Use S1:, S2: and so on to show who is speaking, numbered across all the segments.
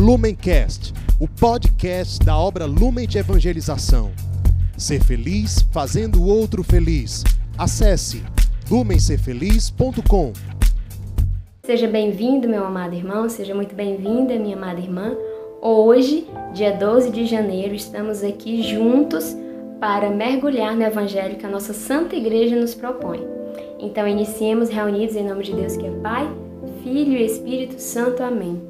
S1: Lumencast, o podcast da obra Lumen de Evangelização. Ser feliz fazendo o outro feliz. Acesse lumencerfeliz.com.
S2: Seja bem-vindo, meu amado irmão, seja muito bem-vinda, minha amada irmã. Hoje, dia 12 de janeiro, estamos aqui juntos para mergulhar no Evangelho que a nossa Santa Igreja nos propõe. Então, iniciemos reunidos em nome de Deus que é Pai, Filho e Espírito Santo. Amém.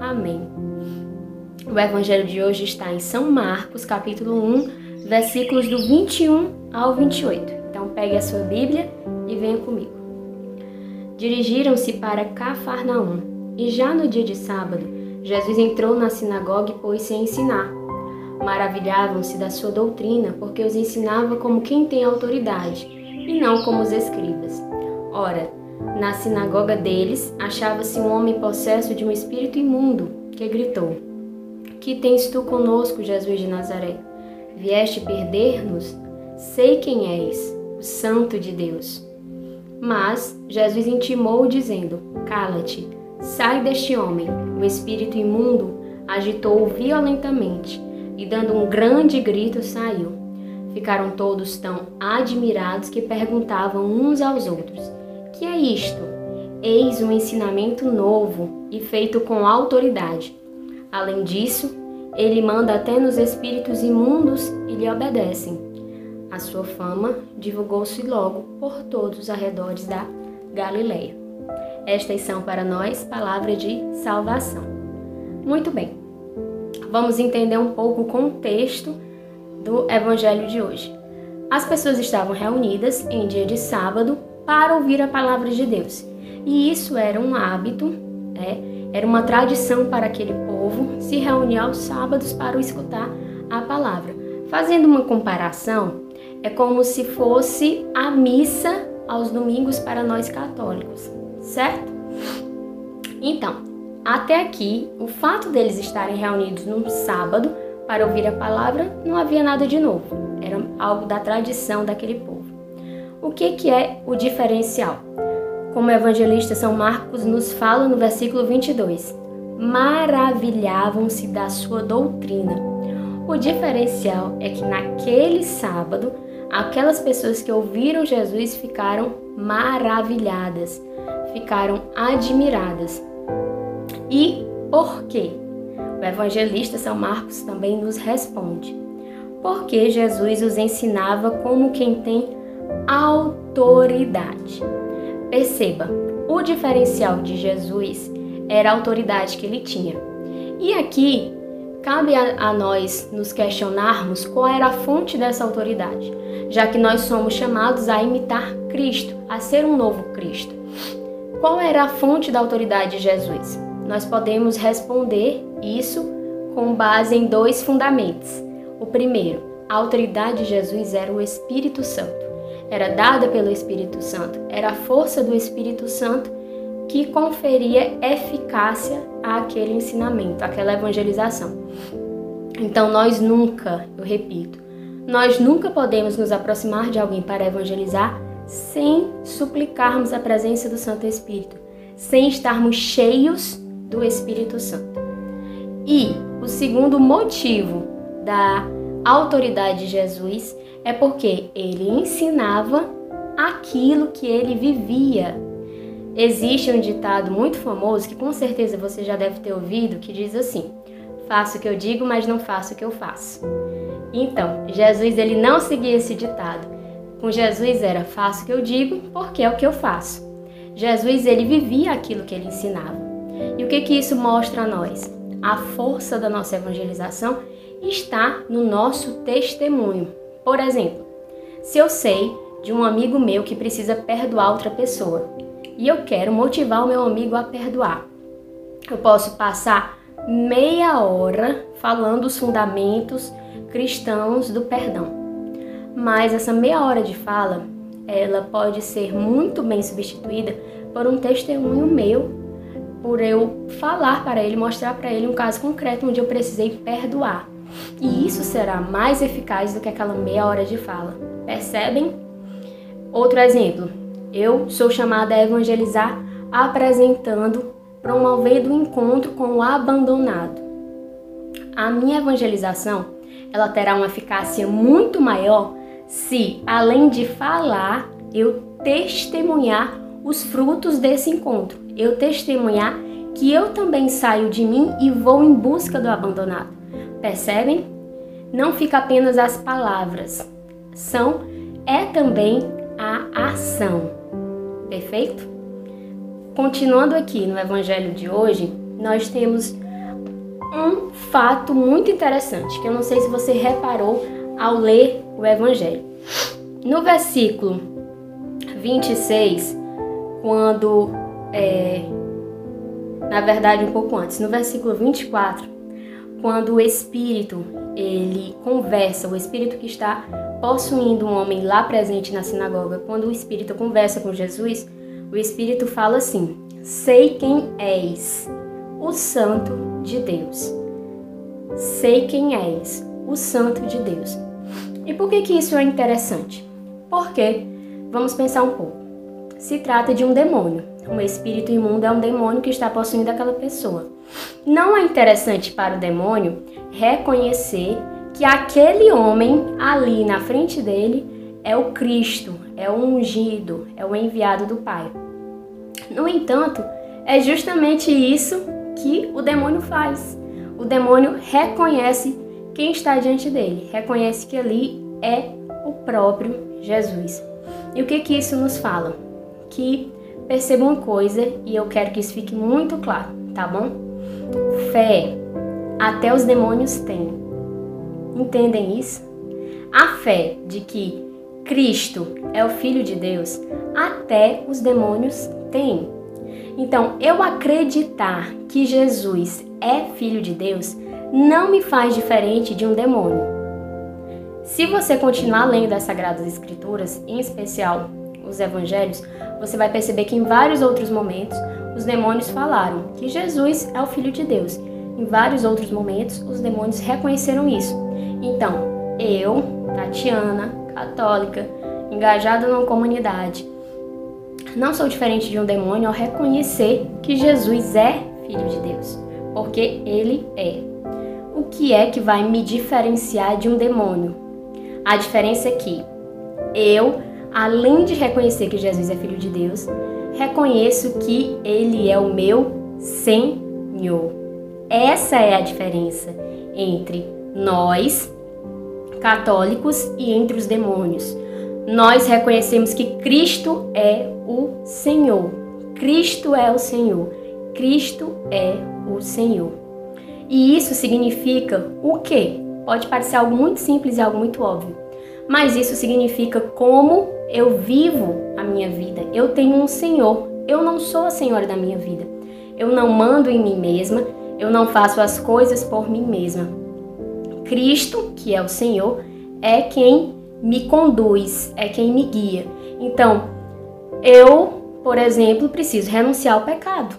S2: Amém. O evangelho de hoje está em São Marcos, capítulo 1, versículos do 21 ao 28. Então pegue a sua Bíblia e venha comigo. Dirigiram-se para Cafarnaum e já no dia de sábado, Jesus entrou na sinagoga e pôs-se a ensinar. Maravilhavam-se da sua doutrina, porque os ensinava como quem tem autoridade, e não como os escribas. Ora, na sinagoga deles achava-se um homem possesso de um espírito imundo, que gritou: Que tens tu conosco, Jesus de Nazaré? Vieste perder-nos? Sei quem és, o Santo de Deus. Mas Jesus intimou, dizendo: Cala-te Sai deste homem! O espírito imundo agitou-o violentamente e, dando um grande grito, saiu. Ficaram todos tão admirados que perguntavam uns aos outros: Que é isto? Eis um ensinamento novo e feito com autoridade. Além disso, ele manda até nos espíritos imundos e lhe obedecem. A sua fama divulgou-se logo por todos os arredores da Galileia. Estas são para nós palavras de salvação. Muito bem, vamos entender um pouco o contexto do evangelho de hoje. As pessoas estavam reunidas em dia de sábado para ouvir a palavra de Deus. E isso era um hábito, né? era uma tradição para aquele povo se reunir aos sábados para escutar a palavra. Fazendo uma comparação, é como se fosse a missa aos domingos para nós católicos certo? Então, até aqui, o fato deles estarem reunidos num sábado para ouvir a palavra não havia nada de novo, era algo da tradição daquele povo. O que, que é o diferencial? Como o evangelista São Marcos nos fala no versículo 22, maravilhavam-se da sua doutrina. O diferencial é que naquele sábado, aquelas pessoas que ouviram Jesus ficaram maravilhadas, ficaram admiradas. E por quê? O evangelista São Marcos também nos responde. Porque Jesus os ensinava como quem tem autoridade. Perceba, o diferencial de Jesus era a autoridade que ele tinha. E aqui cabe a, a, nós nos questionarmos qual era a fonte dessa autoridade, já que nós somos chamados a imitar Cristo, a ser um novo Cristo. Qual era a fonte da autoridade de Jesus? Nós podemos responder isso com base em dois fundamentos. O primeiro, a autoridade de Jesus era o Espírito Santo. Era dada pelo Espírito Santo, era a força do Espírito Santo que conferia eficácia àquele ensinamento, àquela evangelização. Então nós nunca, eu repito, nós nunca podemos nos aproximar de alguém para evangelizar sem suplicarmos a presença do Santo Espírito, sem estarmos cheios do Espírito Santo. E o segundo motivo da autoridade de Jesus é porque ele ensinava aquilo que ele vivia. Existe um ditado muito famoso que com certeza você já deve ter ouvido que diz assim: Faço o que eu digo, mas não faço o que eu faço. Então, Jesus ele não seguia esse ditado. Com Jesus era faço o que eu digo, porque é o que eu faço. Jesus ele vivia aquilo que ele ensinava. E o que que isso mostra a nós? A força da nossa evangelização está no nosso testemunho. Por exemplo, se eu sei de um amigo meu que precisa perdoar outra pessoa e eu quero motivar o meu amigo a perdoar, eu posso passar meia hora falando os fundamentos cristãos do perdão. Mas essa meia hora de fala, ela pode ser muito bem substituída por um testemunho meu, por eu falar para ele, mostrar para ele um caso concreto onde eu precisei perdoar. E isso será mais eficaz do que aquela meia hora de fala. Percebem? Outro exemplo. Eu sou chamada a evangelizar apresentando, promovendo o encontro com o abandonado. A minha evangelização, ela terá uma eficácia muito maior se, além de falar, eu testemunhar os frutos desse encontro. Eu testemunhar que eu também saio de mim e vou em busca do abandonado. Percebem? Não fica apenas as palavras, são é também a ação. Perfeito? Continuando aqui no evangelho de hoje, nós temos um fato muito interessante que eu não sei se você reparou ao ler o evangelho. No versículo 26, quando é, na verdade um pouco antes, no versículo 24, quando o espírito ele conversa, o espírito que está possuindo um homem lá presente na sinagoga, quando o espírito conversa com Jesus, o espírito fala assim: Sei quem és, o Santo de Deus. Sei quem és, o Santo de Deus. E por que, que isso é interessante? Porque, vamos pensar um pouco, se trata de um demônio. Um espírito imundo é um demônio que está possuindo aquela pessoa. Não é interessante para o demônio reconhecer que aquele homem ali na frente dele é o Cristo, é o ungido, é o enviado do Pai. No entanto, é justamente isso que o demônio faz. O demônio reconhece quem está diante dele, reconhece que ali é o próprio Jesus. E o que que isso nos fala? Que perceba uma coisa e eu quero que isso fique muito claro, tá bom? Fé até os demônios têm. Entendem isso? A fé de que Cristo é o Filho de Deus, até os demônios têm. Então, eu acreditar que Jesus é Filho de Deus não me faz diferente de um demônio. Se você continuar lendo as Sagradas Escrituras, em especial os Evangelhos, você vai perceber que em vários outros momentos os demônios falaram que Jesus é o Filho de Deus. Em vários outros momentos, os demônios reconheceram isso. Então, eu, Tatiana, católica, engajada numa comunidade, não sou diferente de um demônio ao reconhecer que Jesus é Filho de Deus, porque ele é. O que é que vai me diferenciar de um demônio? A diferença é que eu, além de reconhecer que Jesus é Filho de Deus, reconheço que ele é o meu Senhor. Essa é a diferença entre nós, católicos, e entre os demônios. Nós reconhecemos que Cristo é o Senhor. Cristo é o Senhor. Cristo é o Senhor. E isso significa o quê? Pode parecer algo muito simples e algo muito óbvio, mas isso significa como eu vivo a minha vida. Eu tenho um Senhor. Eu não sou a senhora da minha vida. Eu não mando em mim mesma. Eu não faço as coisas por mim mesma. Cristo, que é o Senhor, é quem me conduz, é quem me guia. Então, eu, por exemplo, preciso renunciar ao pecado.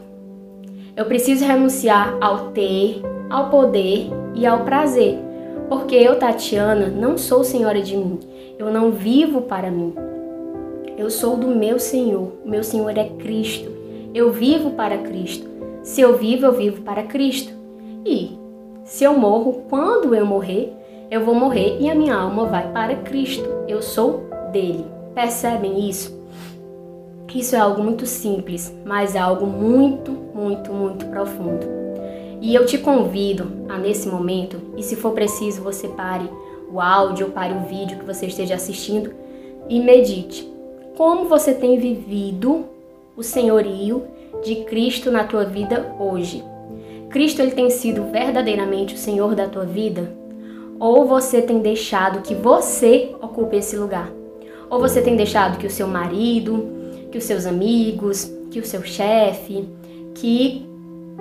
S2: Eu preciso renunciar ao ter, ao poder e ao prazer. Porque eu, Tatiana, não sou senhora de mim. Eu não vivo para mim. Eu sou do meu Senhor. O meu Senhor é Cristo. Eu vivo para Cristo. Se eu vivo, eu vivo para Cristo. E se eu morro, quando eu morrer, eu vou morrer e a minha alma vai para Cristo. Eu sou dele. Percebem isso? Isso é algo muito simples, mas é algo muito, muito, muito profundo. E eu te convido a nesse momento, e se for preciso, você pare o áudio pare o vídeo que você esteja assistindo e medite. Como você tem vivido o senhorio de Cristo na tua vida hoje? Cristo ele tem sido verdadeiramente o Senhor da tua vida? Ou você tem deixado que você ocupe esse lugar? Ou você tem deixado que o seu marido, que os seus amigos, que o seu chefe, que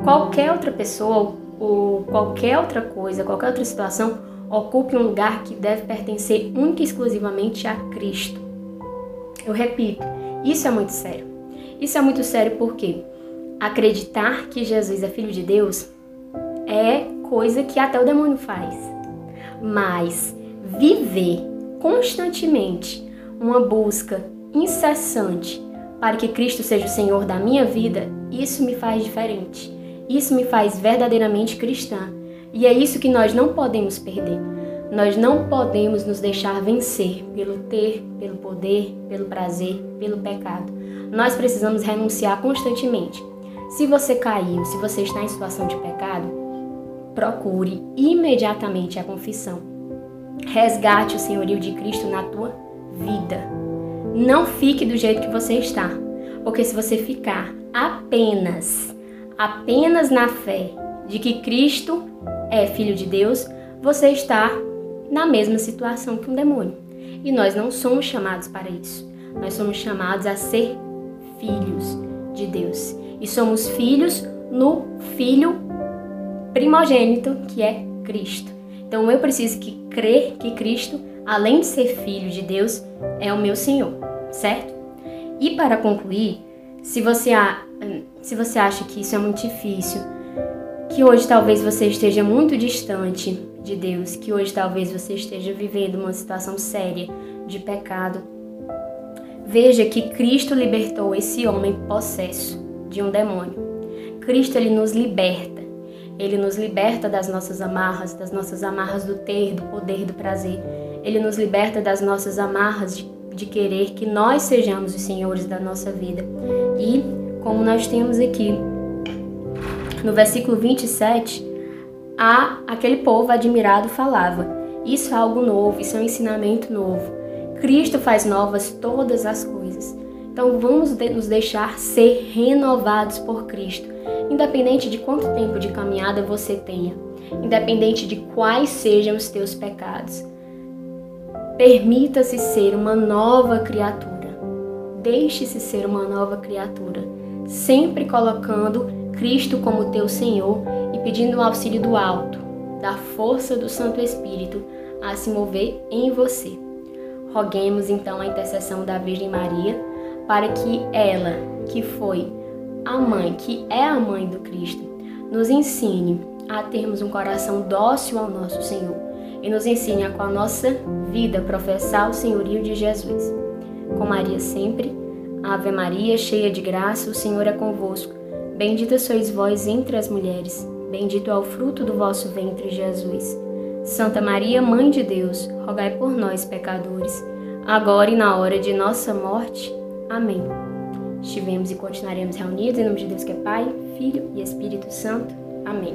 S2: qualquer outra pessoa ou qualquer outra coisa, qualquer outra situação, ocupe um lugar que deve pertencer única e exclusivamente a Cristo. Eu repito, isso é muito sério. Isso é muito sério porque acreditar que Jesus é filho de Deus é coisa que até o demônio faz. Mas viver constantemente uma busca incessante para que Cristo seja o Senhor da minha vida, isso me faz diferente. Isso me faz verdadeiramente cristã. E é isso que nós não podemos perder. Nós não podemos nos deixar vencer pelo ter, pelo poder, pelo prazer, pelo pecado. Nós precisamos renunciar constantemente. Se você caiu, se você está em situação de pecado, procure imediatamente a confissão. Resgate o senhorio de Cristo na tua vida. Não fique do jeito que você está, porque se você ficar apenas, apenas na fé de que Cristo é filho de Deus, você está na mesma situação que um demônio. E nós não somos chamados para isso. Nós somos chamados a ser filhos de Deus. E somos filhos no Filho primogênito, que é Cristo. Então eu preciso que crer que Cristo, além de ser filho de Deus, é o meu Senhor, certo? E para concluir, se você, se você acha que isso é muito difícil, que hoje talvez você esteja muito distante de Deus, que hoje talvez você esteja vivendo uma situação séria de pecado, veja que Cristo libertou esse homem possesso de um demônio. Cristo ele nos liberta. Ele nos liberta das nossas amarras, das nossas amarras do ter, do poder, do prazer. Ele nos liberta das nossas amarras de, de querer que nós sejamos os senhores da nossa vida. E, como nós temos aqui no versículo 27, a aquele povo admirado falava: Isso é algo novo, isso é um ensinamento novo. Cristo faz novas todas as coisas. Então vamos nos deixar ser renovados por Cristo, independente de quanto tempo de caminhada você tenha, independente de quais sejam os teus pecados. Permita-se ser uma nova criatura. Deixe-se ser uma nova criatura, sempre colocando Cristo como teu Senhor e pedindo o auxílio do alto, da força do Santo Espírito a se mover em você. Roguemos então a intercessão da Virgem Maria para que ela, que foi a mãe, que é a mãe do Cristo, nos ensine a termos um coração dócil ao nosso Senhor e nos ensine a com a nossa vida professar o senhorio de Jesus. Com Maria sempre, Ave Maria, cheia de graça, o Senhor é convosco. Bendita sois vós entre as mulheres, bendito é o fruto do vosso ventre, Jesus. Santa Maria, Mãe de Deus, rogai por nós, pecadores, agora e na hora de nossa morte. Amém. Estivemos e continuaremos reunidos em nome de Deus que é Pai, Filho e Espírito Santo. Amém.